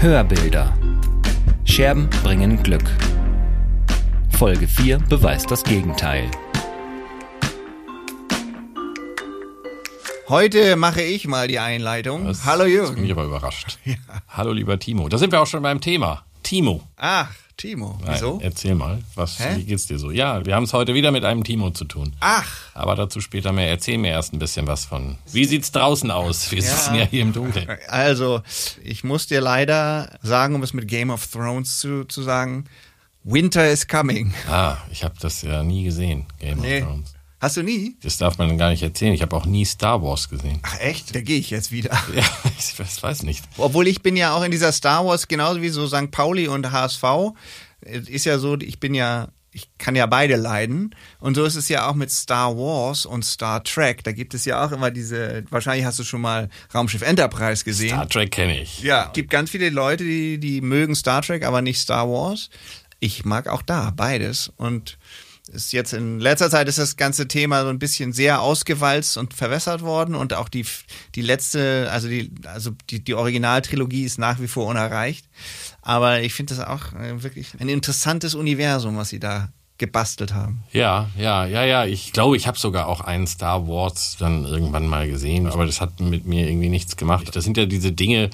Hörbilder. Scherben bringen Glück. Folge 4 beweist das Gegenteil. Heute mache ich mal die Einleitung. Das Hallo Das bin Jürgen. ich aber überrascht. Hallo lieber Timo. Da sind wir auch schon beim Thema. Timo. Ach, Timo. Nein, Wieso? Erzähl mal, was, Hä? wie geht's dir so? Ja, wir haben es heute wieder mit einem Timo zu tun. Ach, Aber dazu später mehr. Erzähl mir erst ein bisschen was von. Wie sieht's draußen aus? Wir sitzen ja hier im Dunkeln. also, ich muss dir leider sagen, um es mit Game of Thrones zu, zu sagen, Winter is coming. Ah, ich habe das ja nie gesehen, Game Nee. of Thrones. Hast du nie? Das darf man gar nicht erzählen. Ich habe auch nie Star Wars gesehen. Ach echt? Da gehe ich jetzt wieder. Ja, ich weiß, weiß nicht. Obwohl ich bin ja auch in dieser Star Wars, genauso wie so St. Pauli und HSV, es ist ja so, ich bin ja, ich kann ja beide leiden. Und so ist es ja auch mit Star Wars und Star Trek. Da gibt es ja auch immer diese, wahrscheinlich hast du schon mal Raumschiff Enterprise gesehen. Star Trek kenne ich. Ja, gibt ganz viele Leute, die, die mögen Star Trek, aber nicht Star Wars. Ich mag auch da beides. Und ist jetzt in letzter Zeit ist das ganze Thema so ein bisschen sehr ausgewalzt und verwässert worden und auch die, die letzte, also die, also die, die Originaltrilogie ist nach wie vor unerreicht. Aber ich finde das auch äh, wirklich ein interessantes Universum, was sie da gebastelt haben. Ja, ja, ja, ja. Ich glaube, ich habe sogar auch einen Star Wars dann irgendwann mal gesehen, aber das hat mit mir irgendwie nichts gemacht. Das sind ja diese Dinge,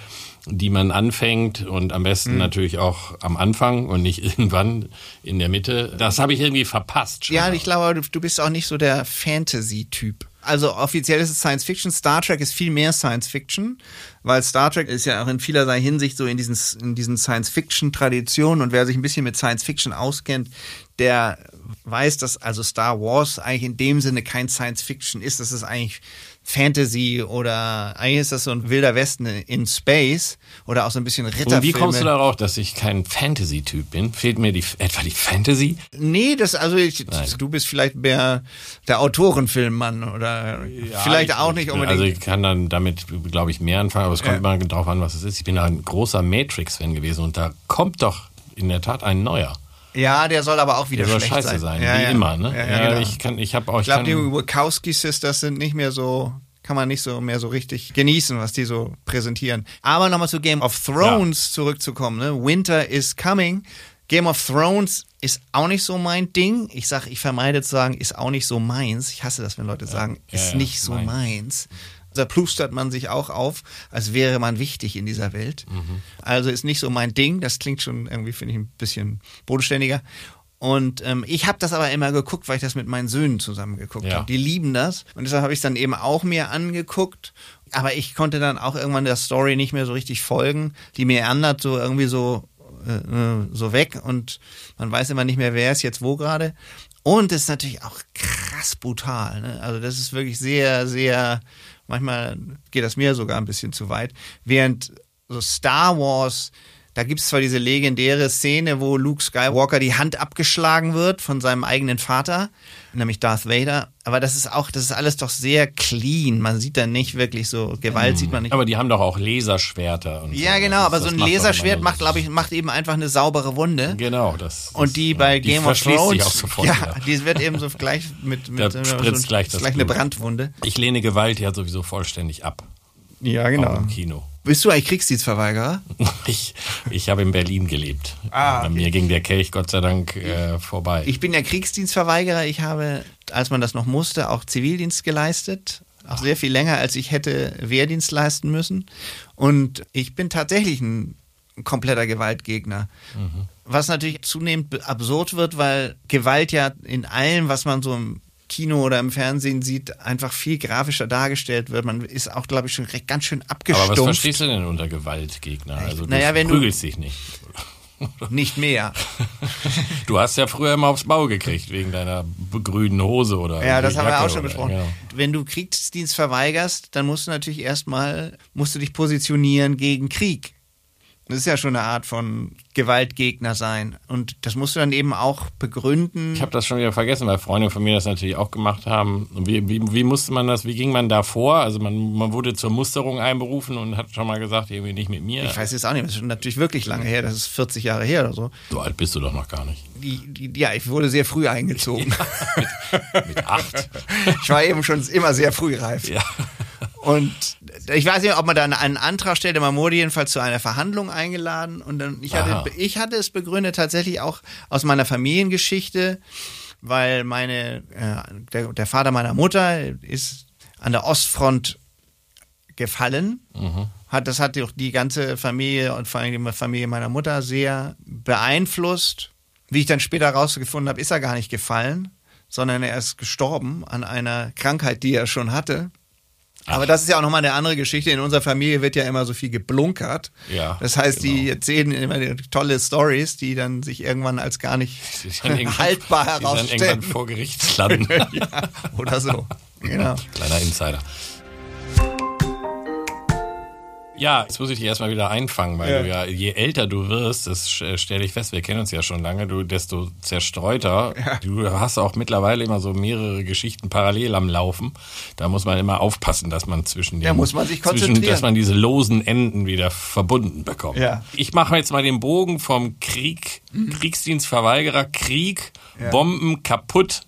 die man anfängt und am besten Mhm. natürlich auch am Anfang und nicht irgendwann in der Mitte. Das habe ich irgendwie verpasst. schon. Ja, ich glaube, du, bist auch nicht so der Fantasy-Typ. Also offiziell ist es Science Fiction. Star Trek ist viel mehr Science Fiction, weil Star Trek ist ja auch in vielerlei Hinsicht so in diesen, in diesen Science Fiction Traditionen und wer sich ein bisschen mit Science Fiction auskennt, der weiß, dass also Star Wars eigentlich in dem Sinne kein Science Fiction ist. Das ist eigentlich Fantasy oder eigentlich ist das so ein wilder Westen in Space oder auch so ein bisschen Ritterfilme. und wie kommst du darauf, dass ich kein Fantasy-Typ bin? Fehlt mir die, etwa die Fantasy? Nee, das also ich, du bist vielleicht mehr der Autorenfilmmann oder vielleicht ich- auch nicht unbedingt. Also ich kann dann damit, glaube ich, mehr anfangen, aber es kommt mal drauf an, was es ist. Ich bin ein großer Matrix-Fan gewesen und da kommt doch in der Tat ein neuer. Ja, der soll aber auch wieder Der soll schlecht scheiße sein. ja, wie ja. immer. Ne? Ja, ja, genau. ich kann, ich habe auch, ich glaube, die Wachowski Sisters sind nicht mehr so kann man nicht so mehr so richtig genießen, was die so präsentieren. Aber nochmal zu Game of Thrones zurückzukommen. Ne? Winter is coming. Game of Thrones ist auch nicht so mein Ding. Ich sag, ich vermeide zu sagen, ist auch nicht so meins. Ich hasse das, wenn Leute sagen, ist nicht so meins. Da plustert man sich auch auf, als wäre man wichtig in dieser Welt. Also ist nicht so mein Ding. Das klingt schon irgendwie, finde ich, ein bisschen bodenständiger. Und ähm, ich habe das aber immer geguckt, weil ich das mit meinen Söhnen zusammen geguckt Ja. habe. Die lieben das. Und deshalb habe ich es dann eben auch mir angeguckt. Aber ich konnte dann auch irgendwann der Story nicht mehr so richtig folgen. Die meandert so irgendwie so, äh, äh, so weg und man weiß immer nicht mehr, wer ist jetzt wo gerade. Und es ist natürlich auch krass brutal. Ne? Also das ist wirklich sehr, sehr, manchmal geht das mir sogar ein bisschen zu weit. Während so Star Wars, da gibt es zwar diese legendäre Szene, wo Luke Skywalker die Hand abgeschlagen wird von seinem eigenen Vater, nämlich Darth Vader, aber das ist auch, das ist alles doch sehr clean. Man sieht da nicht wirklich so, Gewalt sieht man nicht. aber die haben doch auch Laserschwerter. Ja, so. genau, Das- aber so das ein macht doch Laserschwert macht, glaube ich, macht eben einfach eine saubere Wunde. Genau, das. Und die bei die Game of verschließt sich Thrones, auch sofort ja, die wird eben so gleich mit, mit Da äh, spritzt so, gleich das gleich eine. Brandwunde. Ich lehne Gewalt ja sowieso vollständig ab. Ja, Auch im Kino. Bist du eigentlich Kriegsdienstverweigerer? Ich, ich habe in Berlin gelebt. Ah, Bei mir ging der Kelch Gott sei Dank äh, vorbei. Ich bin ja Kriegsdienstverweigerer. Ich habe, als man das noch musste, auch Zivildienst geleistet. Auch sehr viel länger, als ich hätte Wehrdienst leisten müssen. Und ich bin tatsächlich ein kompletter Gewaltgegner. Was natürlich zunehmend absurd wird, weil Gewalt ja in allem, was man so im Kino oder im Fernsehen sieht, einfach viel grafischer dargestellt wird. Man ist auch, glaube ich, schon recht, ganz schön aber abgestumpft. was verstehst du denn unter Gewaltgegner? Also Naja, du du- prügelst dich nicht. Nicht mehr. Du hast ja früher immer aufs Maul gekriegt wegen deiner grünen Hose oder Ja, das haben wir auch schon oder- besprochen. Genau. Wenn du Kriegsdienst verweigerst, dann musst du natürlich erstmal, musst du dich positionieren gegen Krieg. Das ist ja schon eine Art von Gewaltgegner sein. Und das musst du dann eben auch begründen. Ich habe das schon wieder vergessen, weil Freunde von mir das natürlich auch gemacht haben. Wie, wie, wie musste man das, wie ging man da vor? Also man, man wurde zur Musterung einberufen und hat schon mal gesagt, irgendwie nicht mit mir. Ich weiß jetzt auch nicht, das ist schon natürlich wirklich lange her, das ist 40 Jahre her oder so. so alt bist du doch noch gar nicht. Die, die, ja, ich wurde sehr früh eingezogen. Mit acht. Ich war eben schon immer sehr früh reif. ja. Und ich weiß nicht, ob man da einen Antrag stellt, man wurde jedenfalls zu einer Verhandlung eingeladen und dann, ich Aha. hatte, ich hatte es begründet tatsächlich auch aus meiner Familiengeschichte, weil meine, äh, der, der Vater meiner Mutter ist an der Ostfront gefallen. Hat, das hat auch die ganze Familie und vor allem die Familie meiner Mutter sehr beeinflusst. Wie ich dann später herausgefunden habe, ist er gar nicht gefallen, sondern er ist gestorben an einer Krankheit, die er schon hatte. Aber das ist ja auch nochmal eine andere Geschichte. In unserer Familie wird ja immer so viel geblunkert. Ja, Das heißt, die genau. erzählen immer die tolle Stories, die dann sich irgendwann als gar nicht Die haltbar die dann herausstellen. irgendwann vor Gericht landen. ja, oder so. Genau. Kleiner Insider. Ja, jetzt muss ich dich erstmal wieder einfangen, weil Ja. du ja, je älter du wirst, das äh, stelle ich fest, wir kennen uns ja schon lange, du, desto zerstreuter. Du hast auch mittlerweile immer so mehrere Geschichten parallel am Laufen. Da muss man immer aufpassen, dass man zwischen den, Da muss man sich zwischen, konzentrieren. dass man diese losen Enden wieder verbunden bekommt. Ja. Ich mache jetzt mal den Bogen vom Krieg, Kriegsdienstverweigerer, Krieg, Ja. Bomben kaputt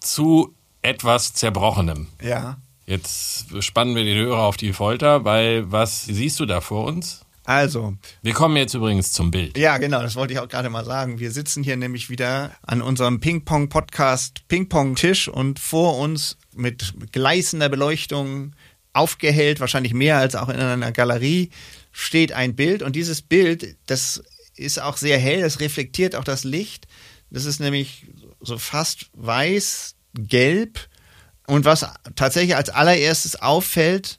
zu etwas Zerbrochenem. Ja. Jetzt spannen wir den Hörer auf die Folter, weil was siehst du da vor uns? Also, Wir kommen jetzt übrigens zum Bild. ja, genau, das wollte ich auch gerade mal sagen. Wir sitzen hier nämlich wieder an unserem Ping-Pong-Podcast Ping-Pong-Tisch und vor uns mit gleißender Beleuchtung aufgehellt, wahrscheinlich mehr als auch in einer Galerie, steht ein Bild. Und dieses Bild, das ist auch sehr hell, das reflektiert auch das Licht. Das ist nämlich so fast weiß, gelb. Und was tatsächlich als allererstes auffällt,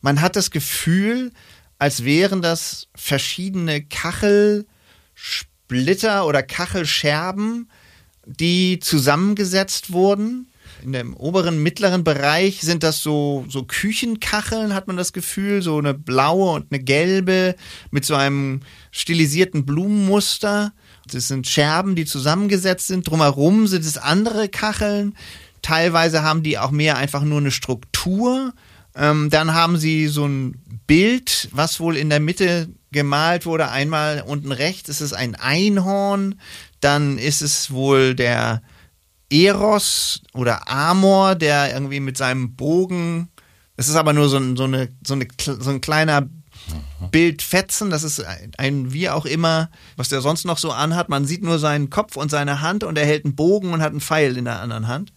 man hat das Gefühl, als wären das verschiedene Kachelsplitter oder Kachelscherben, die zusammengesetzt wurden. In dem oberen, mittleren Bereich sind das so, so Küchenkacheln, hat man das Gefühl, so eine blaue und eine gelbe mit so einem stilisierten Blumenmuster. Das sind Scherben, die zusammengesetzt sind. Drumherum sind es andere Kacheln. Teilweise haben die auch mehr einfach nur eine Struktur. Ähm, dann haben sie so ein Bild, was wohl in der Mitte gemalt wurde. Einmal unten rechts ist es ein Einhorn. Dann ist es wohl der Eros oder Amor, der irgendwie mit seinem Bogen. Das ist aber nur so ein, so eine, so eine, so ein kleiner Bildfetzen, das ist ein, ein wie auch immer, was der sonst noch so anhat. Man sieht nur seinen Kopf und seine Hand und er hält einen Bogen und hat einen Pfeil in der anderen Hand.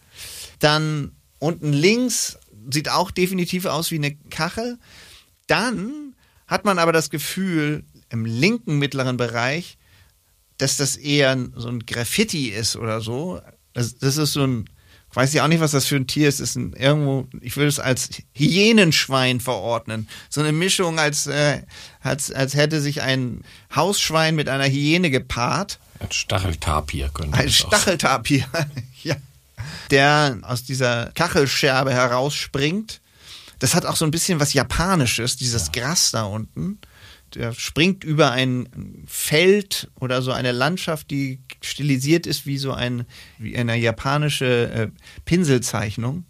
Dann unten links sieht auch definitiv aus wie eine Kachel. Dann hat man aber das Gefühl, im linken mittleren Bereich, dass das eher so ein Graffiti ist oder so. Das, das ist so ein, ich weiß ja auch nicht, was das für ein Tier ist. Ist ein, irgendwo, ich würde es als Hyänenschwein verordnen. So eine Mischung, als, äh, als, als hätte sich ein Hausschwein mit einer Hyäne gepaart. Ein Stacheltapir könnte auch Stacheltapir, ja. Der aus dieser Kachelscherbe herausspringt. Das hat auch so ein bisschen was Japanisches, dieses Gras da unten. Der springt über ein Feld oder so eine Landschaft, die stilisiert ist wie so ein, wie eine japanische äh, Pinselzeichnung.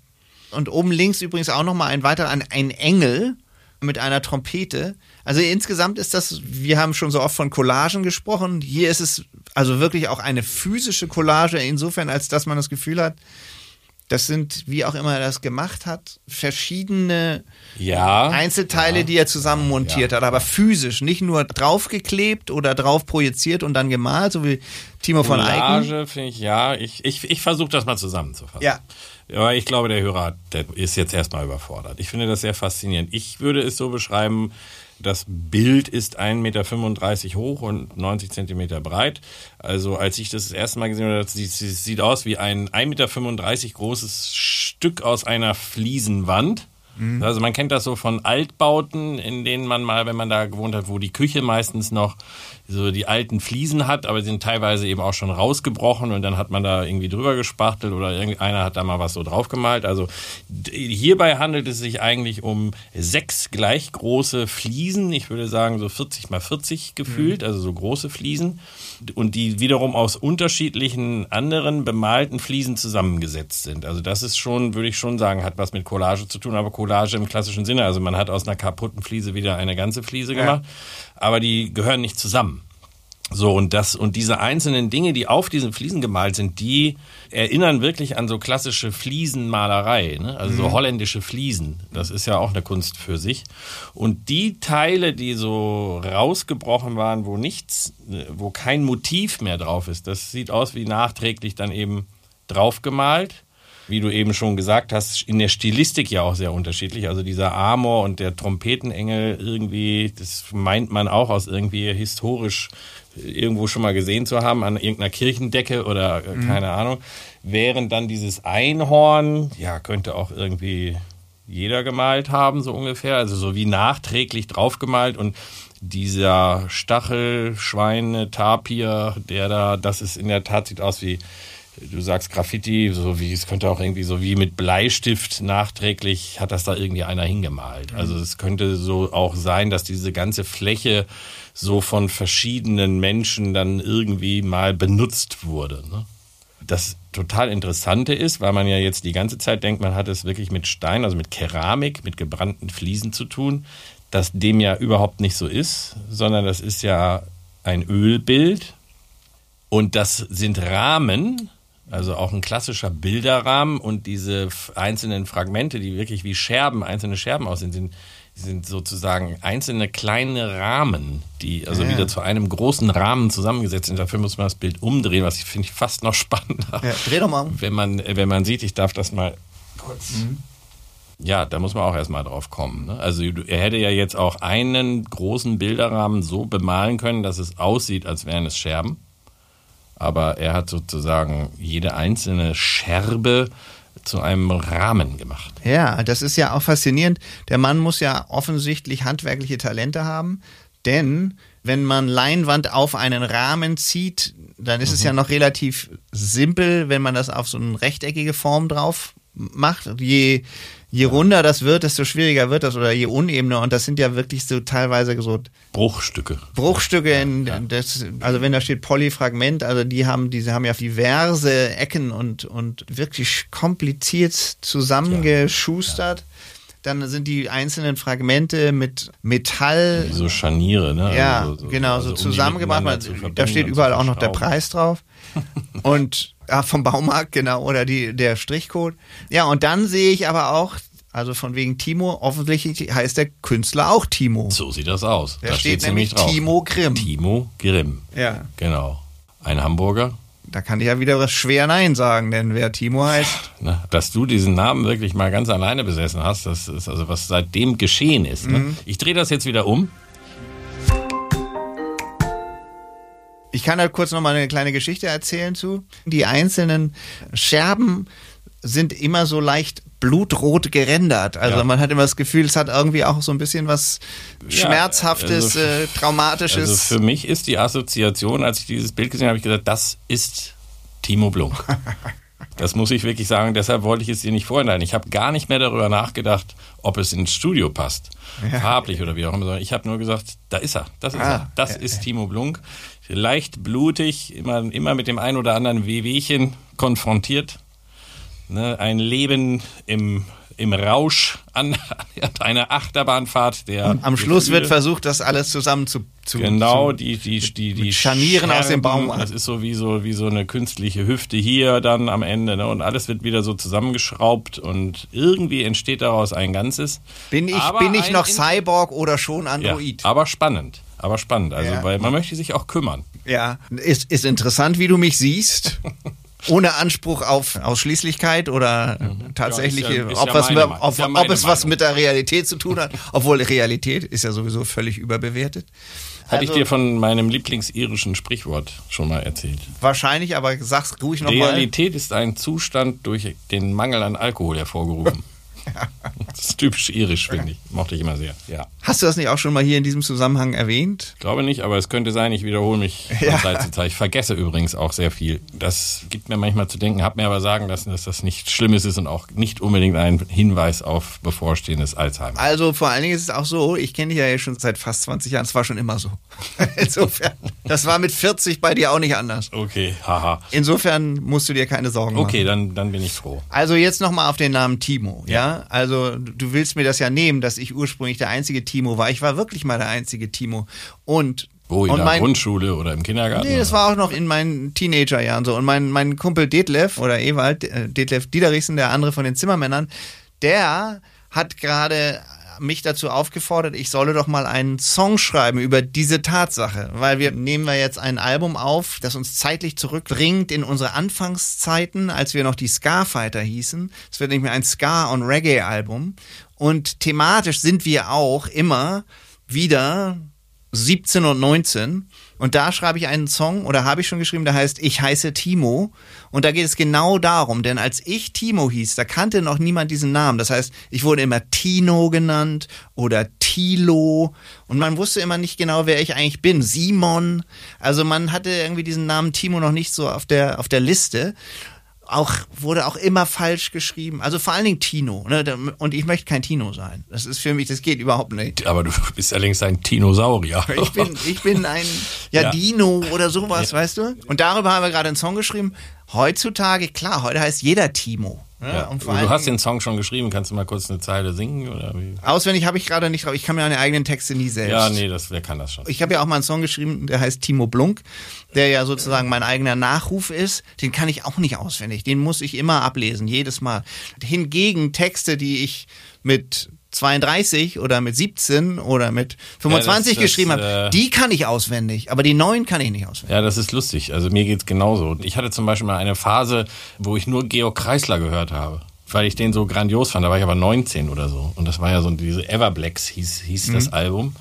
Und oben links übrigens auch nochmal ein weiterer, ein, ein Engel mit einer Trompete. Also insgesamt ist das, wir haben schon so oft von Collagen gesprochen. Hier ist es also wirklich auch eine physische Collage, insofern, als dass man das Gefühl hat, das sind, wie auch immer er das gemacht hat, verschiedene Ja. Einzelteile, ja. die er zusammen montiert Ja. hat, aber physisch, nicht nur draufgeklebt oder drauf projiziert und dann gemalt, so wie Timo von Eiken. Collage finde ich, ja. Ich, ich, ich versuche das mal zusammenzufassen. Ja. Aber ich glaube, der Hörer der ist jetzt erstmal überfordert. Ich finde das sehr faszinierend. Ich würde es so beschreiben, das Bild ist 1,35 Meter hoch und 90 Zentimeter breit. Also als ich das das erste Mal gesehen habe, das sieht, aus wie ein 1,35 Meter großes Stück aus einer Fliesenwand. Also man kennt das so von Altbauten, in denen man mal, wenn man da gewohnt hat, wo die Küche meistens noch so die alten Fliesen hat, aber sie sind teilweise eben auch schon rausgebrochen und dann hat man da irgendwie drüber gespachtelt oder irgendeiner hat da mal was so drauf gemalt. Also hierbei handelt es sich eigentlich um sechs gleich große Fliesen, ich würde sagen so 40 mal 40 gefühlt, also so große Fliesen und die wiederum aus unterschiedlichen anderen bemalten Fliesen zusammengesetzt sind. Also das ist schon, würde ich schon sagen, hat was mit Collage zu tun, aber Collage im klassischen Sinne. Also man hat aus einer kaputten Fliese wieder eine ganze Fliese gemacht, aber die gehören nicht zusammen. So, und das, und diese einzelnen Dinge, die auf diesen Fliesen gemalt sind, die erinnern wirklich an so klassische Fliesenmalerei, ne? also so holländische Fliesen. Das ist ja auch eine Kunst für sich. Und die Teile, die so rausgebrochen waren, wo nichts, wo kein Motiv mehr drauf ist, das sieht aus wie nachträglich dann eben draufgemalt wie du eben schon gesagt hast, in der Stilistik ja auch sehr unterschiedlich. Also dieser Amor und der Trompetenengel irgendwie, das meint man auch aus irgendwie historisch irgendwo schon mal gesehen zu haben, an irgendeiner Kirchendecke oder äh, keine Ahnung. Während dann dieses Einhorn, ja, könnte auch irgendwie jeder gemalt haben, so ungefähr. Also so wie nachträglich draufgemalt und dieser Stachelschweine, Tapir, der da, das ist in der Tat, sieht aus wie, du sagst Graffiti, so wie, es könnte auch irgendwie so wie mit Bleistift nachträglich hat das da irgendwie einer hingemalt. Also es könnte so auch sein, dass diese ganze Fläche so von verschiedenen Menschen dann irgendwie mal benutzt wurde. Ne? Das total Interessante ist, weil man ja jetzt die ganze Zeit denkt, man hat es wirklich mit Stein, also mit Keramik, mit gebrannten Fliesen zu tun, dass dem ja überhaupt nicht so ist, sondern das ist ja ein Ölbild und das sind Rahmen, also auch ein klassischer Bilderrahmen und diese einzelnen Fragmente, die wirklich wie Scherben, einzelne Scherben aussehen, sind, sind sozusagen einzelne kleine Rahmen, die also wieder zu einem großen Rahmen zusammengesetzt sind. Dafür muss man das Bild umdrehen, was ich finde ich fast noch spannender. Ja, dreh doch mal um. Wenn man, wenn man sieht, ich darf das mal kurz. Ja, da muss man auch erstmal drauf kommen. Ne? Also er hätte ja jetzt auch einen großen Bilderrahmen so bemalen können, dass es aussieht, als wären es Scherben. Aber er hat sozusagen jede einzelne Scherbe zu einem Rahmen gemacht. Ja, das ist ja auch faszinierend. Der Mann muss ja offensichtlich handwerkliche Talente haben, denn wenn man Leinwand auf einen Rahmen zieht, dann ist es ja noch relativ simpel, wenn man das auf so eine rechteckige Form drauf macht. Je, je runder das wird, desto schwieriger wird das oder je unebener. Und das sind ja wirklich so teilweise so Bruchstücke. Bruchstücke in das, also wenn da steht Polyfragment, also die haben, diese haben ja diverse Ecken und, und wirklich kompliziert zusammengeschustert. Dann sind die einzelnen Fragmente mit Metall, so Scharniere, ne? ja, Also so- genau, so also um die zusammengebracht. miteinander zu da steht überall auch noch der. Preis drauf. und ja, vom Baumarkt, genau, oder die, der Strichcode. Ja, und dann sehe ich aber auch, also von wegen Timo, offensichtlich heißt der Künstler auch Timo. So sieht das aus. Da da steht nämlich nämlich drauf. Timo Grimm. Timo Grimm. Ja. Genau. Ein Hamburger. Da kann ich ja wieder was schwer Nein sagen, denn wer Timo heißt, Ne? Dass du diesen Namen wirklich mal ganz alleine besessen hast, das ist also was seitdem geschehen ist. Mhm. Ne? Ich drehe das jetzt wieder um. ich kann da kurz noch mal eine kleine Geschichte erzählen zu. Die einzelnen Scherben sind immer so leicht blutrot gerendert. Also Ja. man hat immer das Gefühl, es hat irgendwie auch so ein bisschen was Ja, Schmerzhaftes, also- äh, Traumatisches. Also für mich ist die Assoziation, als ich dieses Bild gesehen habe, habe ich gesagt, das ist Timo Blunk. Das muss ich wirklich sagen, deshalb wollte ich es dir nicht vorenthalten. Ich habe gar nicht mehr darüber nachgedacht, ob es ins Studio passt, farblich oder wie auch immer. sondern Ich habe nur gesagt, da ist er, das ist Ah, er, das ist Timo Blunk. Leicht blutig, immer, immer mit dem ein oder anderen Wehwehchen konfrontiert. Ne, ein Leben im, im Rausch an, an einer Achterbahnfahrt. Der Am Schluss Gefühle. wird versucht, das alles zusammen zu, zu Genau, zu, die, die, die, die Scharnieren aus dem Scherben, Baumarkt. Das ist so wie so, wie so eine künstliche Hüfte hier dann am Ende. Ne? Und alles wird wieder so zusammengeschraubt und irgendwie entsteht daraus ein Ganzes. Bin ich, Aber bin ich noch Cyborg oder schon Ja, Android? aber spannend. Aber spannend. Also, Ja. weil man möchte sich auch kümmern. Ja, ist, ist interessant, wie du mich siehst. Ohne Anspruch auf Ausschließlichkeit oder tatsächliche, Ja, ist ja- ist ob, ja was, mit- ob, ja ob es was mit der Realität zu tun hat. Obwohl Realität ist ja sowieso völlig überbewertet. Hatte ich Also- dir von meinem lieblingsirischen Sprichwort schon mal erzählt. Wahrscheinlich, aber sag's ruhig nochmal. Realität ist ein Zustand durch den Mangel an Alkohol hervorgerufen. Das ist typisch irisch, finde ich. Mochte ich immer sehr. Ja. Hast du das nicht auch schon mal hier in diesem Zusammenhang erwähnt? Glaube nicht, aber es könnte sein, ich wiederhole mich von Ja. Zeit zu Zeit. Ich vergesse übrigens auch sehr viel. Das gibt mir manchmal zu denken, habe mir aber sagen lassen, dass das nichts Schlimmes ist und auch nicht unbedingt ein Hinweis auf bevorstehendes Alzheimer. Also vor allen Dingen ist es auch so, ich kenne dich ja schon seit fast 20 Jahren, es war schon immer so. Insofern, das war mit 40 bei dir auch nicht anders. Okay, haha. Insofern musst du dir keine Sorgen machen. Okay, dann, dann bin ich froh. Also jetzt nochmal auf den Namen Timo, ja? Ja, also du willst mir das ja nehmen, dass ich ursprünglich der einzige Timo war. Ich war wirklich mal der einzige Timo. Und Wo, in und der mein, Grundschule oder im Kindergarten? Nee, das war auch noch in meinen Teenagerjahren so. Und mein, mein Kumpel Detlef oder Ewald, äh, Detlef Diederichsen, der andere von den Zimmermännern, der hat gerade mich dazu aufgefordert, ich solle doch mal einen Song schreiben über diese Tatsache, weil wir nehmen wir jetzt ein Album auf, das uns zeitlich zurückbringt in unsere Anfangszeiten, als wir noch die Ska-Fighter hießen. Es wird nämlich ein Ska- und Reggae-Album und thematisch sind wir auch immer wieder 17 und 19. Und da schreibe ich einen Song oder habe ich schon geschrieben, der heißt Ich heiße Timo. Und da geht es genau darum, denn als ich Timo hieß, da kannte noch niemand diesen Namen. Das heißt, ich wurde immer Tino genannt oder Tilo. Und man wusste immer nicht genau, wer ich eigentlich bin. Simon. Also man hatte irgendwie diesen Namen Timo noch nicht so auf der, auf der Liste auch wurde auch immer falsch geschrieben. Also vor allen Dingen Tino. Ne? Und ich möchte kein Tino sein. Das ist für mich, das geht überhaupt nicht. Aber du bist ja längst ein Dinosaurier. Ich bin, ich bin ein ja, Ja. Dino oder sowas, weißt du? Und darüber haben wir gerade einen Song geschrieben. Heutzutage, klar, heute heißt jeder Timo. Ne? Ja. Und vor du hast den Song schon geschrieben, kannst du mal kurz eine Zeile singen? Oder wie? auswendig habe ich gerade nicht drauf. Ich kann mir meine eigenen Texte nie selbst. Ja, nee, das, wer kann das schon? Ich habe ja auch mal einen Song geschrieben, der heißt Timo Blunk, der ja sozusagen mein eigener Nachruf ist. Den kann ich auch nicht auswendig. Den muss ich immer ablesen, jedes Mal. Hingegen Texte, die ich mit 32 oder mit 17 oder mit 25 das- geschrieben habe, äh, die kann ich auswendig, aber die neuen kann ich nicht auswendig. Ja, das ist lustig. Also mir geht's genauso. Ich hatte zum Beispiel mal eine Phase, wo ich nur Georg Kreisler gehört habe. Weil ich den so grandios fand. Da war ich aber 19 oder so. Und das war ja so diese Everblacks hieß, hieß Mhm. das Album.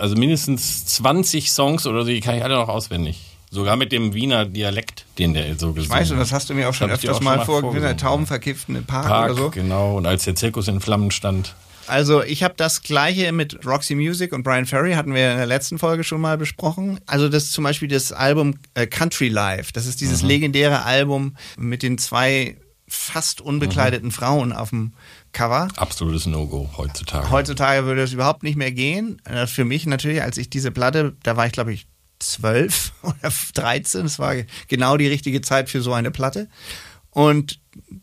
Also mindestens 20 Songs oder so, die kann ich alle noch auswendig. Sogar mit dem Wiener Dialekt, den der so gesungen Ich weiß, und hat. das hast du mir auch schon öfters auch mal mal vorgelesen, der vorgesungen, Taubenverkifften im Park, Park, oder so. genau. Und als der Zirkus in Flammen stand. Also ich habe das gleiche mit Roxy Music und Brian Ferry, hatten wir in der letzten Folge schon mal besprochen. Also das ist zum Beispiel das Album äh, Country Life. Das ist dieses legendäre Album mit den zwei fast unbekleideten Frauen auf dem Cover. Absolutes No-Go heutzutage. Heutzutage würde es überhaupt nicht mehr gehen. Äh, Für mich natürlich, als ich diese Platte, da war ich glaube ich zwölf oder 13, das war genau die richtige Zeit für so eine Platte. Und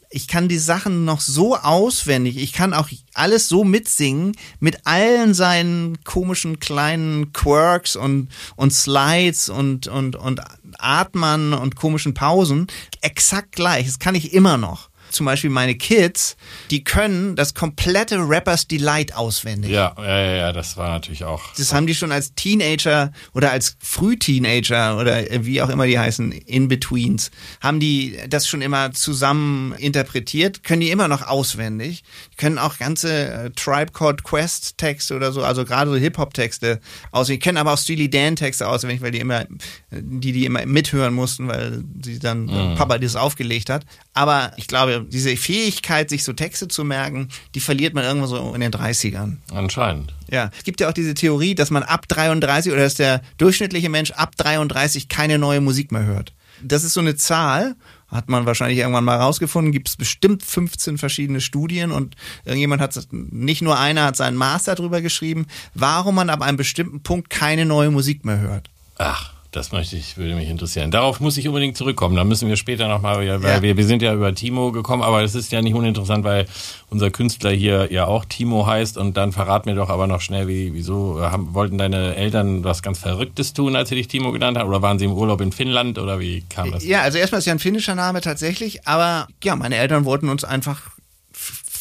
ich kann die Sachen noch so auswendig, ich kann auch alles so mitsingen, mit allen seinen komischen kleinen Quirks und, und Slides und, und, und Atmern und komischen Pausen, exakt gleich. Das kann ich immer noch. Zum Beispiel meine Kids, die können das komplette Rappers Delight auswendig. Ja, ja, ja, das war natürlich auch. Das haben die schon als Teenager oder als Frühteenager oder wie auch immer die heißen, In-Betweens, haben die das schon immer zusammen interpretiert, können die immer noch auswendig, die können auch ganze äh, Tribe Called Quest Texte oder so, also gerade so Hip-Hop-Texte auswendig, kennen aber auch Steely Dan-Texte auswendig, weil die immer, die die immer mithören mussten, weil sie dann äh, Papa das aufgelegt hat. Aber ich glaube, diese Fähigkeit, sich so Texte zu merken, die verliert man irgendwo so in den 30ern. Anscheinend. Ja, es gibt ja auch diese Theorie, dass man ab 33 oder dass der durchschnittliche Mensch ab 33 keine neue Musik mehr hört. Das ist so eine Zahl, hat man wahrscheinlich irgendwann mal rausgefunden, gibt es bestimmt 15 verschiedene Studien und irgendjemand hat, nicht nur einer hat seinen Master drüber geschrieben, warum man ab einem bestimmten Punkt keine neue Musik mehr hört. Ach, das möchte ich, würde mich interessieren. Darauf muss ich unbedingt zurückkommen. Da müssen wir später nochmal, weil Ja. wir, wir sind ja über Timo gekommen, aber das ist ja nicht uninteressant, weil unser Künstler hier ja auch Timo heißt und dann verrat mir doch aber noch schnell, wie, wieso haben, wollten deine Eltern was ganz Verrücktes tun, als sie dich Timo genannt haben? Oder waren sie im Urlaub in Finnland oder wie kam das? Ja, also erstmal ist ja ein finnischer Name tatsächlich, aber ja, meine Eltern wollten uns einfach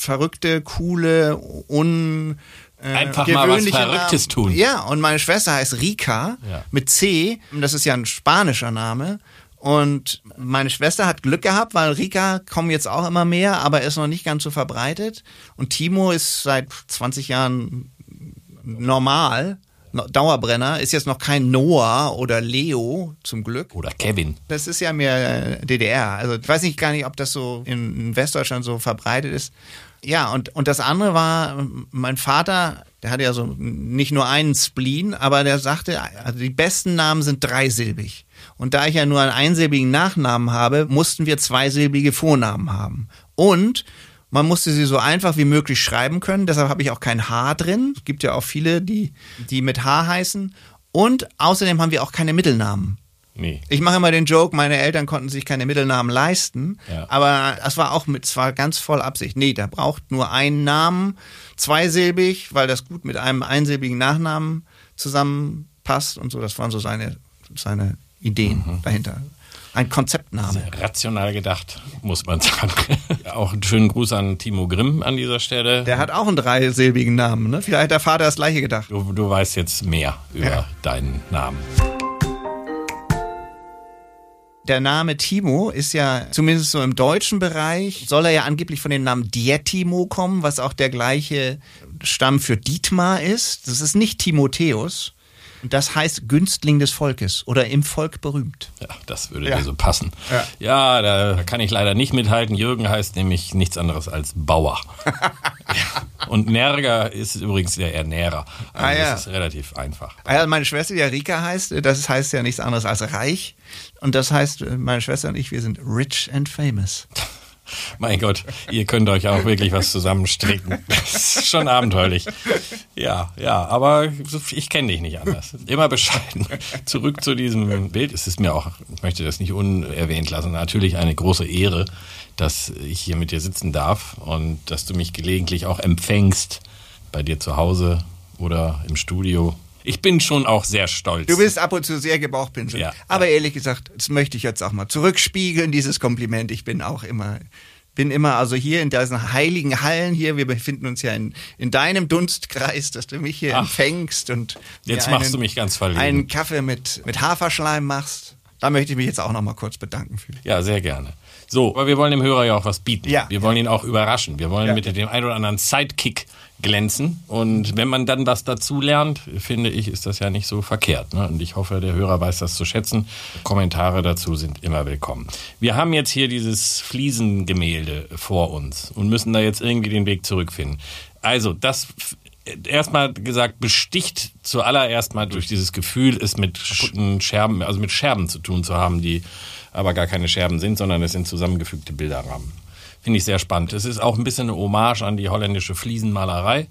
verrückte, coole, un äh, Einfach mal was Verrücktes Namen. tun. Ja, und meine Schwester heißt Rika Ja. mit C. Das ist ja ein spanischer Name. Und meine Schwester hat Glück gehabt, weil Rika kommen jetzt auch immer mehr, aber ist noch nicht ganz so verbreitet. Und Timo ist seit 20 Jahren normal, no- Dauerbrenner, ist jetzt noch kein Noah oder Leo, zum Glück. Oder Kevin. Das ist ja mehr äh, DDR. Also ich weiß nicht gar nicht, ob das so in Westdeutschland so verbreitet ist. Ja, und, und das andere war, mein Vater, der hatte ja so nicht nur einen Spleen, aber der sagte, also die besten Namen sind dreisilbig. Und da ich ja nur einen einsilbigen Nachnamen habe, mussten wir zweisilbige Vornamen haben. Und man musste sie so einfach wie möglich schreiben können, deshalb habe ich auch kein H drin. Es gibt ja auch viele, die, die mit H heißen. Und außerdem haben wir auch keine Mittelnamen. Nee. Ich mache immer den Joke, meine Eltern konnten sich keine Mittelnamen leisten, Ja. aber das war auch mit, zwar ganz voll Absicht. Nee, der braucht nur einen Namen, zweisilbig, weil das gut mit einem einsilbigen Nachnamen zusammenpasst und so. Das waren so seine, seine Ideen Mhm. dahinter. Ein Konzeptname. Rational gedacht, muss man sagen. Auch einen schönen Gruß an Timo Grimm an dieser Stelle. Der hat auch einen dreisilbigen Namen, ne? Vielleicht hat der Vater das gleiche gedacht. Du, du weißt jetzt mehr über Ja. deinen Namen. Der Name Timo ist ja, zumindest so im deutschen Bereich, soll er ja angeblich von dem Namen Dietimo kommen, was auch der gleiche Stamm für Dietmar ist. Das ist nicht Timotheus. Und das heißt Günstling des Volkes oder im Volk berühmt. Ja, das würde Ja. dir so passen. Ja. Ja. da kann ich leider nicht mithalten. Jürgen heißt nämlich nichts anderes als Bauer. ja. Und Nerger ist übrigens der Ernährer. Also Ah, ja. Das ist relativ einfach. Also meine Schwester, die Rika heißt, das heißt ja nichts anderes als reich. Und das heißt, meine Schwester und ich, wir sind rich and famous. Mein Gott, ihr könnt euch auch wirklich was zusammenstricken. Das ist schon abenteuerlich. Ja, ja, aber ich kenne dich nicht anders. Immer bescheiden. Zurück zu diesem Bild. Es ist mir auch, ich möchte das nicht unerwähnt lassen, natürlich eine große Ehre, dass ich hier mit dir sitzen darf und dass du mich gelegentlich auch empfängst bei dir zu Hause oder im Studio. Ich bin schon auch sehr stolz. Du bist ab und zu sehr gebauchpinselt. Ja, Aber ehrlich gesagt, das möchte ich jetzt auch mal zurückspiegeln, dieses Kompliment. Ich bin auch immer, bin immer also hier in diesen heiligen Hallen hier, wir befinden uns ja in, in deinem Dunstkreis, dass du mich hier Ach. empfängst und Jetzt machst du mich ganz verlegen. einen Kaffee mit, mit Haferschleim machst. Da möchte ich mich jetzt auch noch mal kurz bedanken für. Ja, sehr gerne. So, aber wir wollen dem Hörer ja auch was bieten. Ja. Wir wollen ihn auch überraschen. Wir wollen Ja. mit dem ein oder anderen Sidekick glänzen. Und wenn man dann was dazu lernt, finde ich, ist das ja nicht so verkehrt. Ne? Und ich hoffe, der Hörer weiß das zu schätzen. Kommentare dazu sind immer willkommen. Wir haben jetzt hier dieses Fliesengemälde vor uns und müssen da jetzt irgendwie den Weg zurückfinden. Also, das f- erstmal gesagt besticht zuallererst mal durch dieses Gefühl, es mit Scherben, also mit Scherben zu tun zu haben, die aber gar keine Scherben sind, sondern es sind zusammengefügte Bilderrahmen. Finde ich sehr spannend. Es ist auch ein bisschen eine Hommage an die holländische Fliesenmalerei.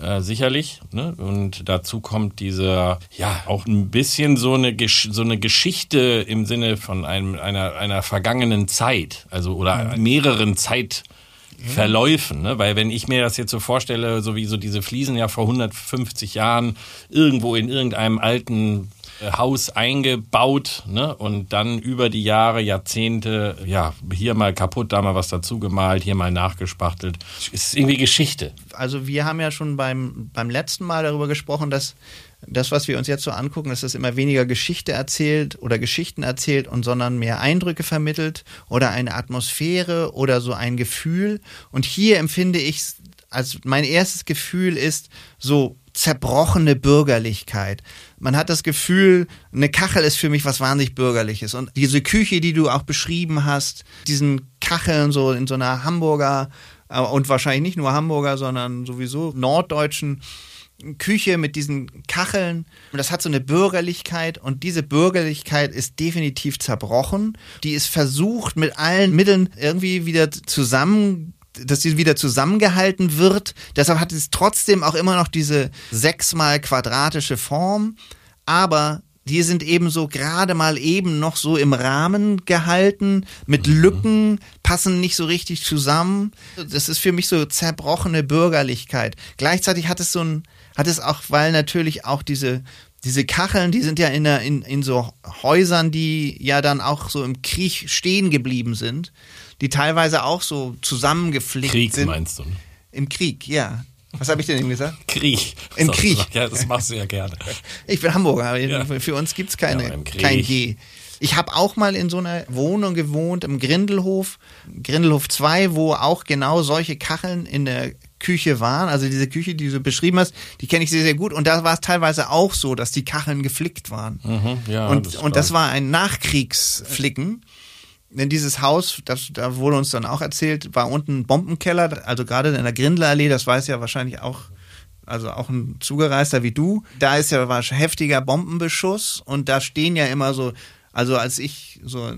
Äh, sicherlich. Ne? Und dazu kommt dieser, ja, auch ein bisschen so eine, Gesch so eine Geschichte im Sinne von einem, einer, einer vergangenen Zeit, also oder mehreren Zeitverläufen. Ne? Weil wenn ich mir das jetzt so vorstelle, so wie so diese Fliesen ja vor 150 Jahren irgendwo in irgendeinem alten Haus eingebaut ne? und dann über die Jahre, Jahrzehnte, ja, hier mal kaputt, da mal was dazu gemalt, hier mal nachgespachtelt. Es ist irgendwie Geschichte. Also wir haben ja schon beim, beim letzten Mal darüber gesprochen, dass das, was wir uns jetzt so angucken, dass das immer weniger Geschichte erzählt oder Geschichten erzählt und sondern mehr Eindrücke vermittelt oder eine Atmosphäre oder so ein Gefühl. Und hier empfinde ich, als mein erstes Gefühl ist so zerbrochene Bürgerlichkeit. Man hat das Gefühl, eine Kachel ist für mich was wahnsinnig Bürgerliches. Und diese Küche, die du auch beschrieben hast, diesen Kacheln so in so einer Hamburger äh, und wahrscheinlich nicht nur Hamburger, sondern sowieso norddeutschen Küche mit diesen Kacheln. Das hat so eine Bürgerlichkeit und diese Bürgerlichkeit ist definitiv zerbrochen. Die ist versucht mit allen Mitteln irgendwie wieder zusammen dass sie wieder zusammengehalten wird. Deshalb hat es trotzdem auch immer noch diese sechsmal quadratische Form, aber die sind eben so gerade mal eben noch so im Rahmen gehalten, mit Lücken, passen nicht so richtig zusammen. Das ist für mich so zerbrochene Bürgerlichkeit. Gleichzeitig hat es so ein, hat es auch, weil natürlich auch diese, diese Kacheln, die sind ja in, der, in, in so Häusern, die ja dann auch so im Krieg stehen geblieben sind, die teilweise auch so zusammengeflickt Krieg sind. meinst du? Ne? Im Krieg, ja. Was habe ich denn eben gesagt? Krieg. Im Krieg. Ja, das machst du ja gerne. Ich bin Hamburger, aber Ja. für uns gibt's keine, Ja, Krieg. kein G. Ich habe auch mal in so einer Wohnung gewohnt, im Grindelhof, Grindelhof 2, wo auch genau solche Kacheln in der Küche waren. Also diese Küche, die du beschrieben hast, die kenne ich sehr, sehr gut. Und da war es teilweise auch so, dass die Kacheln geflickt waren. Mhm, ja, und, das und das war ein Nachkriegsflicken. Denn dieses Haus, das, da wurde uns dann auch erzählt, war unten ein Bombenkeller, also gerade in der Grindelallee, das weiß ja wahrscheinlich auch, also auch ein Zugereister wie du. Da ist ja war heftiger Bombenbeschuss und da stehen ja immer so, also als ich so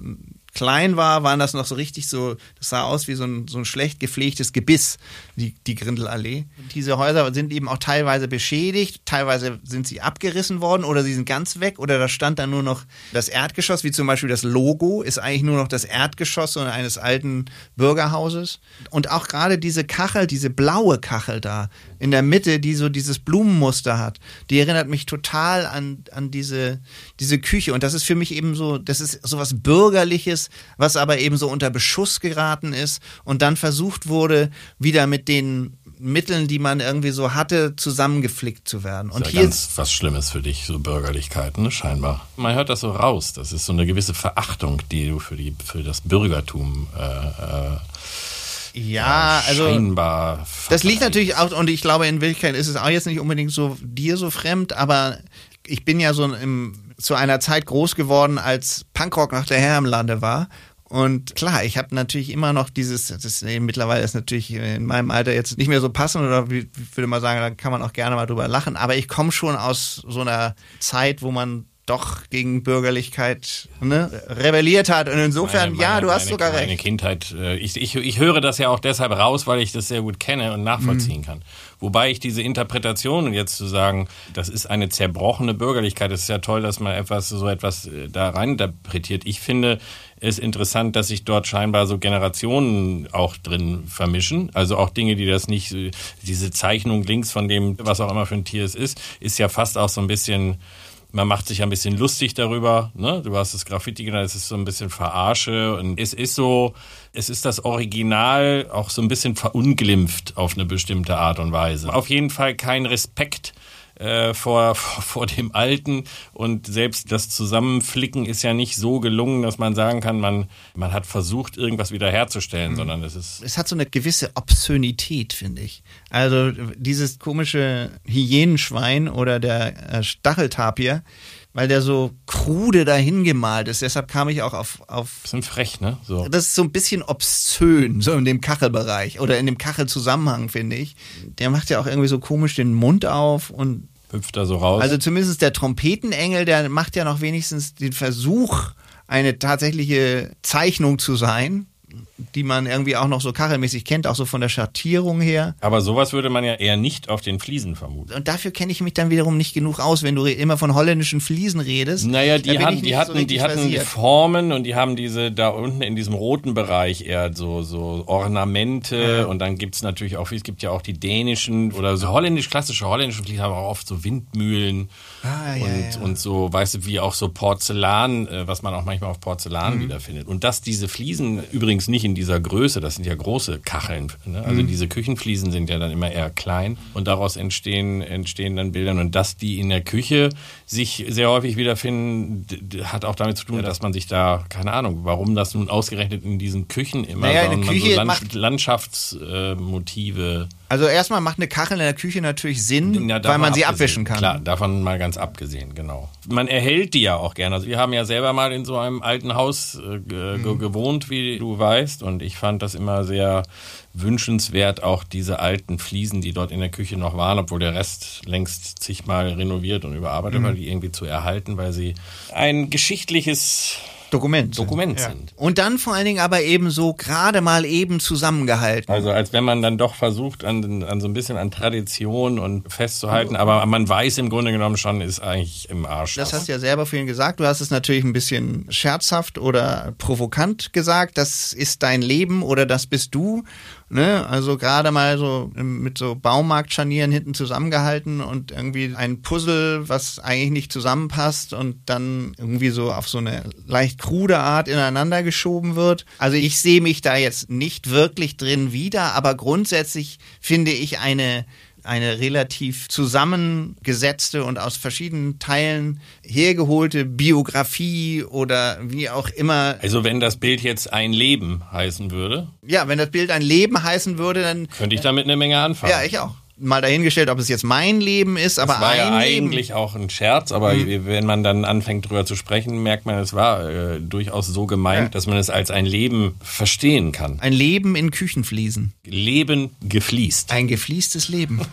klein war, waren das noch so richtig so, das sah aus wie so ein, so ein schlecht gepflegtes Gebiss, die, die Grindelallee. Diese Häuser sind eben auch teilweise beschädigt, teilweise sind sie abgerissen worden oder sie sind ganz weg oder da stand dann nur noch das Erdgeschoss, wie zum Beispiel das Logo, ist eigentlich nur noch das Erdgeschoss eines alten Bürgerhauses. Und auch gerade diese Kachel, diese blaue Kachel da in der Mitte, die so dieses Blumenmuster hat, die erinnert mich total an, an diese, diese Küche. Und das ist für mich eben so, das ist sowas Bürgerliches, was aber eben so unter Beschuss geraten ist und dann versucht wurde, wieder mit den Mitteln, die man irgendwie so hatte, zusammengeflickt zu werden. Und ist ja hier ganz was Schlimmes für dich, so Bürgerlichkeit, ne, scheinbar. Man hört das so raus. Das ist so eine gewisse Verachtung, die du für die für das Bürgertum äh, äh, ja, also scheinbar. Das liegt natürlich auch, und ich glaube, in Wirklichkeit ist es auch jetzt nicht unbedingt so dir so fremd, aber ich bin ja so im, zu einer Zeit groß geworden, als Punkrock nach der Herr im Lande war. Und klar, ich habe natürlich immer noch dieses, das ist, mittlerweile ist natürlich in meinem Alter jetzt nicht mehr so passend oder wie, würde mal sagen, da kann man auch gerne mal drüber lachen, aber ich komme schon aus so einer Zeit, wo man doch gegen Bürgerlichkeit ne, rebelliert hat. Und insofern, Meine- ja, meine- du hast meine- sogar Meine recht. Kindheit, äh, ich, ich, ich höre das ja auch deshalb raus, weil ich das sehr gut kenne und Mhm. nachvollziehen kann. Wobei ich diese Interpretation und jetzt zu sagen, das ist eine zerbrochene Bürgerlichkeit, das ist ja toll, dass man etwas so etwas äh, da rein interpretiert. Ich finde es interessant, dass sich dort scheinbar so Generationen auch drin vermischen. Also auch Dinge, die das nicht, äh, diese Zeichnung links von dem, was auch immer für ein Tier es ist, ist ja fast auch so ein bisschen man macht sich ein bisschen lustig darüber. Ne? Du hast das Graffiti genannt, es ist so ein bisschen Verarsche und es ist so, es ist das Original auch so ein bisschen verunglimpft auf eine bestimmte Art und Weise. Auf jeden Fall kein Respekt äh, vor, vor, vor dem Alten und selbst das Zusammenflicken ist ja nicht so gelungen, dass man sagen kann, man, man hat versucht, irgendwas wiederherzustellen, sondern es ist Es hat so eine gewisse Obszönität, finde ich. Also dieses komische Hyänenschwein oder der äh, Stacheltapir, weil der so krude dahin gemalt ist. Deshalb kam ich auch auf, auf bisschen frech, ne? So. das ist so ein bisschen obszön, so in dem Kachelbereich oder in dem Kachelzusammenhang, finde ich. Der macht ja auch irgendwie so komisch den Mund auf und Hüpft da so raus. also zumindest der Trompetenengel, der macht ja noch wenigstens den Versuch, eine tatsächliche Zeichnung zu sein, die man irgendwie auch noch so kachelmäßig kennt, auch so von der Schattierung her. Aber sowas würde man ja eher nicht auf den Fliesen vermuten. Und dafür kenne ich mich dann wiederum nicht genug aus, wenn du immer von holländischen Fliesen redest. Naja, die, hatten, ich die nicht so hatten, die hatten versiert. Formen und die haben diese da unten in diesem roten Bereich eher so, so Ornamente und dann gibt's natürlich auch, es gibt ja auch die dänischen oder so holländisch, klassische holländische Fliesen haben auch oft so Windmühlen Ah, ja, und, ja. und so, weißt du, wie auch so Porzellan, äh, was man auch manchmal auf Porzellan Mhm. wiederfindet. Und dass diese Fliesen übrigens nicht in dieser Größe, das sind ja große Kacheln, ne? also Mhm. diese Küchenfliesen sind ja dann immer eher klein und daraus entstehen, entstehen dann Bilder und dass die in der Küche sich sehr häufig wiederfinden, hat auch damit zu tun, dass man sich da, keine Ahnung, warum das nun ausgerechnet in diesen Küchen immer Naja, so, Küche so macht- Landschaftsmotive äh, Also erstmal macht eine Kachel in der Küche natürlich Sinn, ja, weil man sie abwischen kann. Klar, davon mal ganz abgesehen, genau. Man erhält die ja auch gerne. Also wir haben ja selber mal in so einem alten Haus äh, Mhm. ge gewohnt, wie du weißt. Und ich fand das immer sehr wünschenswert, auch diese alten Fliesen, die dort in der Küche noch waren, obwohl der Rest längst zigmal renoviert und überarbeitet Mhm. war, die irgendwie zu erhalten, weil sie ein geschichtliches Dokument. Dokument sind. Und dann vor allen Dingen aber eben so gerade mal eben zusammengehalten. Also als wenn man dann doch versucht, an, an so ein bisschen an Tradition und festzuhalten, aber man weiß im Grunde genommen schon, ist eigentlich im Arsch. Das hast du ja selber vorhin gesagt. Du hast es natürlich ein bisschen scherzhaft oder provokant gesagt. Das ist dein Leben oder das bist du. Ne? Also gerade mal so mit so Baumarktscharnieren hinten zusammengehalten und irgendwie ein Puzzle, was eigentlich nicht zusammenpasst und dann irgendwie so auf so eine leicht krude Art ineinander geschoben wird. Also ich sehe mich da jetzt nicht wirklich drin wieder, aber grundsätzlich finde ich eine eine relativ zusammengesetzte und aus verschiedenen Teilen hergeholte Biografie oder wie auch immer. Also wenn das Bild jetzt ein Leben heißen würde, Ja, wenn das Bild ein Leben heißen würde, dann könnte ich damit eine Menge anfangen. ja, ich auch. Mal dahingestellt, ob es jetzt mein Leben ist, aber Das war ja Leben. eigentlich auch ein Scherz, aber wenn man dann anfängt drüber zu sprechen, merkt man, es war äh, durchaus so gemeint, Ja. dass man es als ein Leben verstehen kann. Ein Leben in Küchenfliesen. Leben gefliest. Ein gefliestes Leben.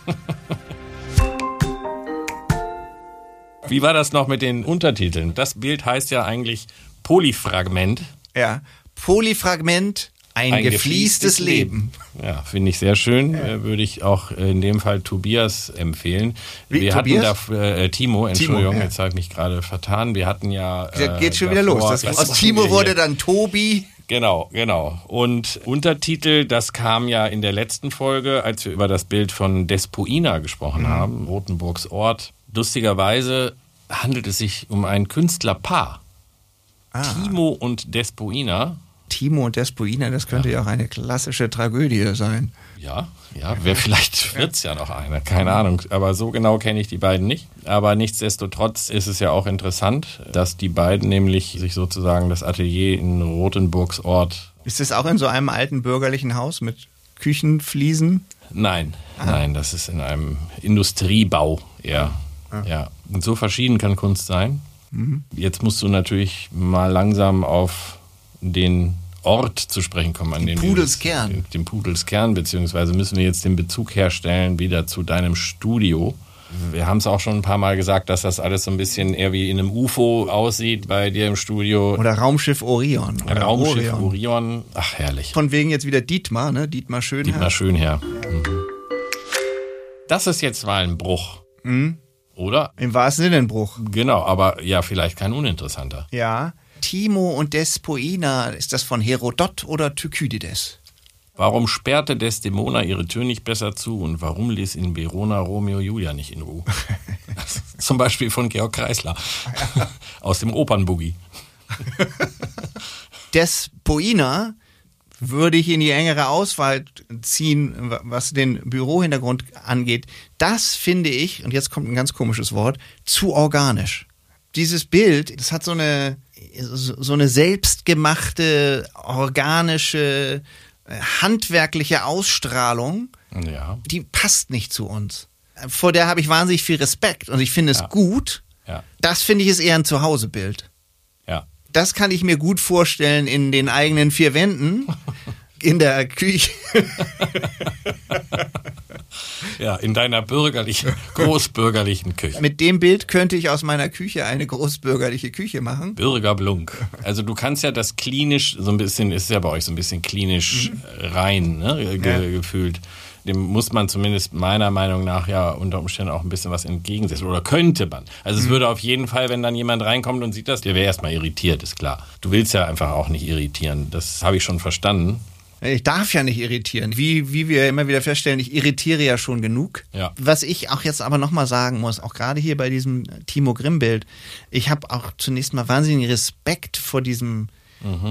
Wie war das noch mit den Untertiteln? Das Bild heißt ja eigentlich Polyfragment. Ja. Polyfragment, ein, Ein gefliestes gefliestes Leben. Ja, finde ich sehr schön. Äh, Würde ich auch in dem Fall Tobias empfehlen. Wie, Wir Tobias? hatten da, äh, Timo, Entschuldigung, ja. jetzt habe ich mich gerade vertan. Wir hatten ja. Da äh, geht schon wieder los. Das, aus Timo wurde dann Tobi. Genau, genau. Und Untertitel, das kam ja in der letzten Folge, als wir über das Bild von Despoina gesprochen Mhm. haben, Rotenburgs Ort. Lustigerweise handelt es sich um ein Künstlerpaar. Ah. Timo und Despoina. Timo und Despoina, das könnte ja. auch eine klassische Tragödie sein. Ja, ja, wer vielleicht wird's ja noch eine, keine Ahnung. Aber so genau kenne ich die beiden nicht. Aber nichtsdestotrotz ist es ja auch interessant, dass die beiden nämlich sich sozusagen das Atelier in Rotenburgs Ort Ist das auch in so einem alten bürgerlichen Haus mit Küchenfliesen? Nein, nein, das ist in einem Industriebau eher. Ja, und so verschieden kann Kunst sein. Jetzt musst du natürlich mal langsam auf den Ort zu sprechen kommen, an dem Pudelskern. Den, den Pudelskern, beziehungsweise müssen wir jetzt den Bezug herstellen wieder zu deinem Studio. Wir haben es auch schon ein paar Mal gesagt, dass das alles so ein bisschen eher wie in einem UFO aussieht bei dir im Studio. Oder Raumschiff Orion. Oder Raumschiff Orion. Orion. Ach, herrlich. Von wegen jetzt wieder Dietmar, ne? Dietmar Schönherr. Dietmar Schönherr. Mhm. Das ist jetzt mal ein Bruch. Oder? Im wahrsten Sinne ein Bruch. Genau, aber ja, vielleicht kein uninteressanter. Ja. Timo und Despoina, ist das von Herodot oder Thukydides? Warum sperrte Desdemona ihre Tür nicht besser zu und warum ließ in Verona Romeo Julia nicht in Ruhe? Zum Beispiel von Georg Kreisler aus dem Opernboogie. Despoina würde ich in die engere Auswahl ziehen, was den Bürohintergrund angeht. Das finde ich, und jetzt kommt ein ganz komisches Wort, zu organisch. Dieses Bild, das hat so eine, so eine selbstgemachte, organische, handwerkliche Ausstrahlung, Ja, die passt nicht zu uns. Vor der habe ich wahnsinnig viel Respekt und ich finde es Ja. gut. ja, Das finde ich ist eher ein Zuhausebild ja. das kann ich mir gut vorstellen in den eigenen vier Wänden, in der Küche. Ja, in deiner bürgerlichen, großbürgerlichen Küche. Mit dem Bild könnte ich aus meiner Küche eine großbürgerliche Küche machen. Bürger Blunk. Also du kannst ja das klinisch so ein bisschen, ist ja bei euch so ein bisschen klinisch rein ne, ge Ja. gefühlt. Dem muss man zumindest meiner Meinung nach ja unter Umständen auch ein bisschen was entgegensetzen. Oder könnte man. Also es würde auf jeden Fall, wenn dann jemand reinkommt und sieht das, der wäre erstmal irritiert, ist klar. Du willst ja einfach auch nicht irritieren. Das habe ich schon verstanden. Ich darf ja nicht irritieren. Wie, wie wir immer wieder feststellen, ich irritiere ja schon genug. Ja. Was ich auch jetzt aber nochmal sagen muss, auch gerade hier bei diesem Timo Grimm-Bild, ich habe auch zunächst mal wahnsinnigen Respekt vor diesem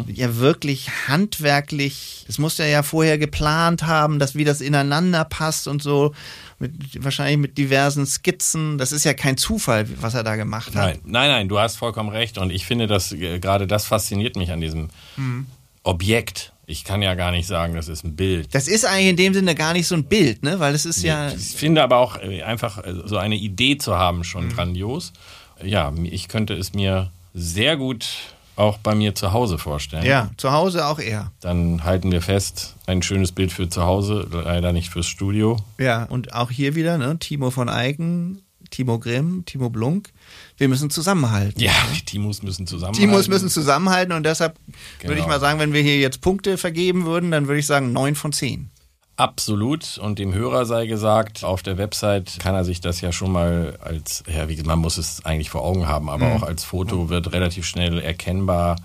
ja wirklich handwerklich, das muss er ja vorher geplant haben, dass wie das ineinander passt und so, mit, wahrscheinlich mit diversen Skizzen. Das ist ja kein Zufall, was er da gemacht hat. Nein, nein, nein, du hast vollkommen recht. Und ich finde, dass äh, gerade das fasziniert mich an diesem Objekt. Ich kann ja gar nicht sagen, das ist ein Bild. Das ist eigentlich in dem Sinne gar nicht so ein Bild, ne? Weil es ist ja. Ich finde aber auch äh, einfach äh, so eine Idee zu haben schon grandios. Ja, ich könnte es mir sehr gut auch bei mir zu Hause vorstellen. Ja, zu Hause auch eher. Dann halten wir fest, ein schönes Bild für zu Hause, leider nicht fürs Studio. Ja, und auch hier wieder, ne? Timo von Eiken, Timo Grimm, Timo Blunk. Wir müssen zusammenhalten. Ja, die Timos müssen zusammen. Timos müssen zusammenhalten und deshalb würde ich Genau. mal sagen, wenn wir hier jetzt Punkte vergeben würden, dann würde ich sagen neun von zehn. Absolut. Und dem Hörer sei gesagt, auf der Website kann er sich das ja schon mal als, ja, wie gesagt, man muss es eigentlich vor Augen haben, aber auch als Foto wird relativ schnell erkennbar,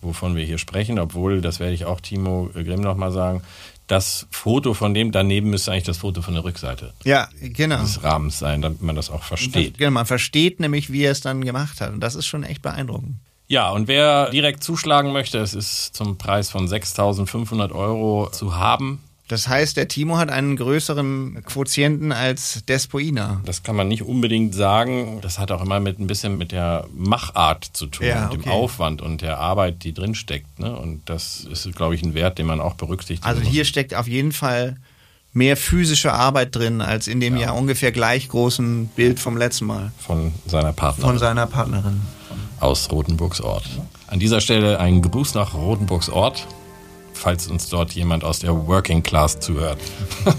wovon wir hier sprechen. Obwohl, das werde ich auch Timo Grimm nochmal sagen, das Foto von dem daneben müsste eigentlich das Foto von der Rückseite Ja, genau. des Rahmens sein, damit man das auch versteht. Genau, man versteht nämlich, wie er es dann gemacht hat. Und das ist schon echt beeindruckend. Ja, und wer direkt zuschlagen möchte, es ist zum Preis von 6.500 Euro zu haben. Das heißt, der Timo hat einen größeren Quotienten als Despoina. Das kann man nicht unbedingt sagen. Das hat auch immer mit ein bisschen mit der Machart zu tun, Ja, mit dem okay. Aufwand und der Arbeit, die drin steckt. Ne? Und das ist, glaube ich, ein Wert, den man auch berücksichtigen Also muss. hier steckt auf jeden Fall mehr physische Arbeit drin, als in dem ja, ungefähr gleich großen Bild vom letzten Mal von seiner Partnerin von seiner Partnerin. aus Rotenburgs Ort. An dieser Stelle ein Gruß nach Rotenburgs Ort, falls uns dort jemand aus der Working Class zuhört.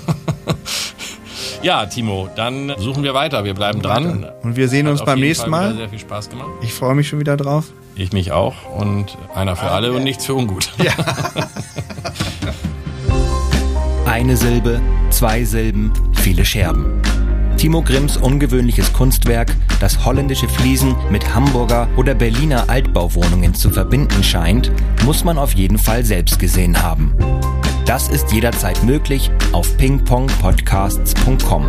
Ja, Timo, dann suchen wir weiter. Wir bleiben dran. Und wir sehen Hat uns beim nächsten Mal. Sehr viel Spaß gemacht. Ich freue mich schon wieder drauf. Ich mich auch. Und einer für alle und nichts für ungut. Eine Silbe, zwei Silben, viele Scherben. Timo Grimms ungewöhnliches Kunstwerk, das holländische Fliesen mit Hamburger oder Berliner Altbauwohnungen zu verbinden scheint, muss man auf jeden Fall selbst gesehen haben. Das ist jederzeit möglich auf pingpongpodcasts.com.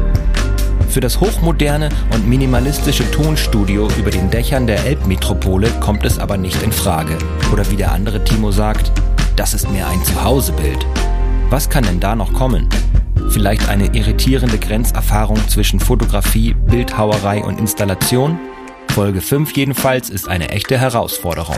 Für das hochmoderne und minimalistische Tonstudio über den Dächern der Elbmetropole kommt es aber nicht in Frage. Oder wie der andere Timo sagt, das ist mehr ein Zuhausebild. Was kann denn da noch kommen? Vielleicht eine irritierende Grenzerfahrung zwischen Fotografie, Bildhauerei und Installation? Folge 5 jedenfalls ist eine echte Herausforderung.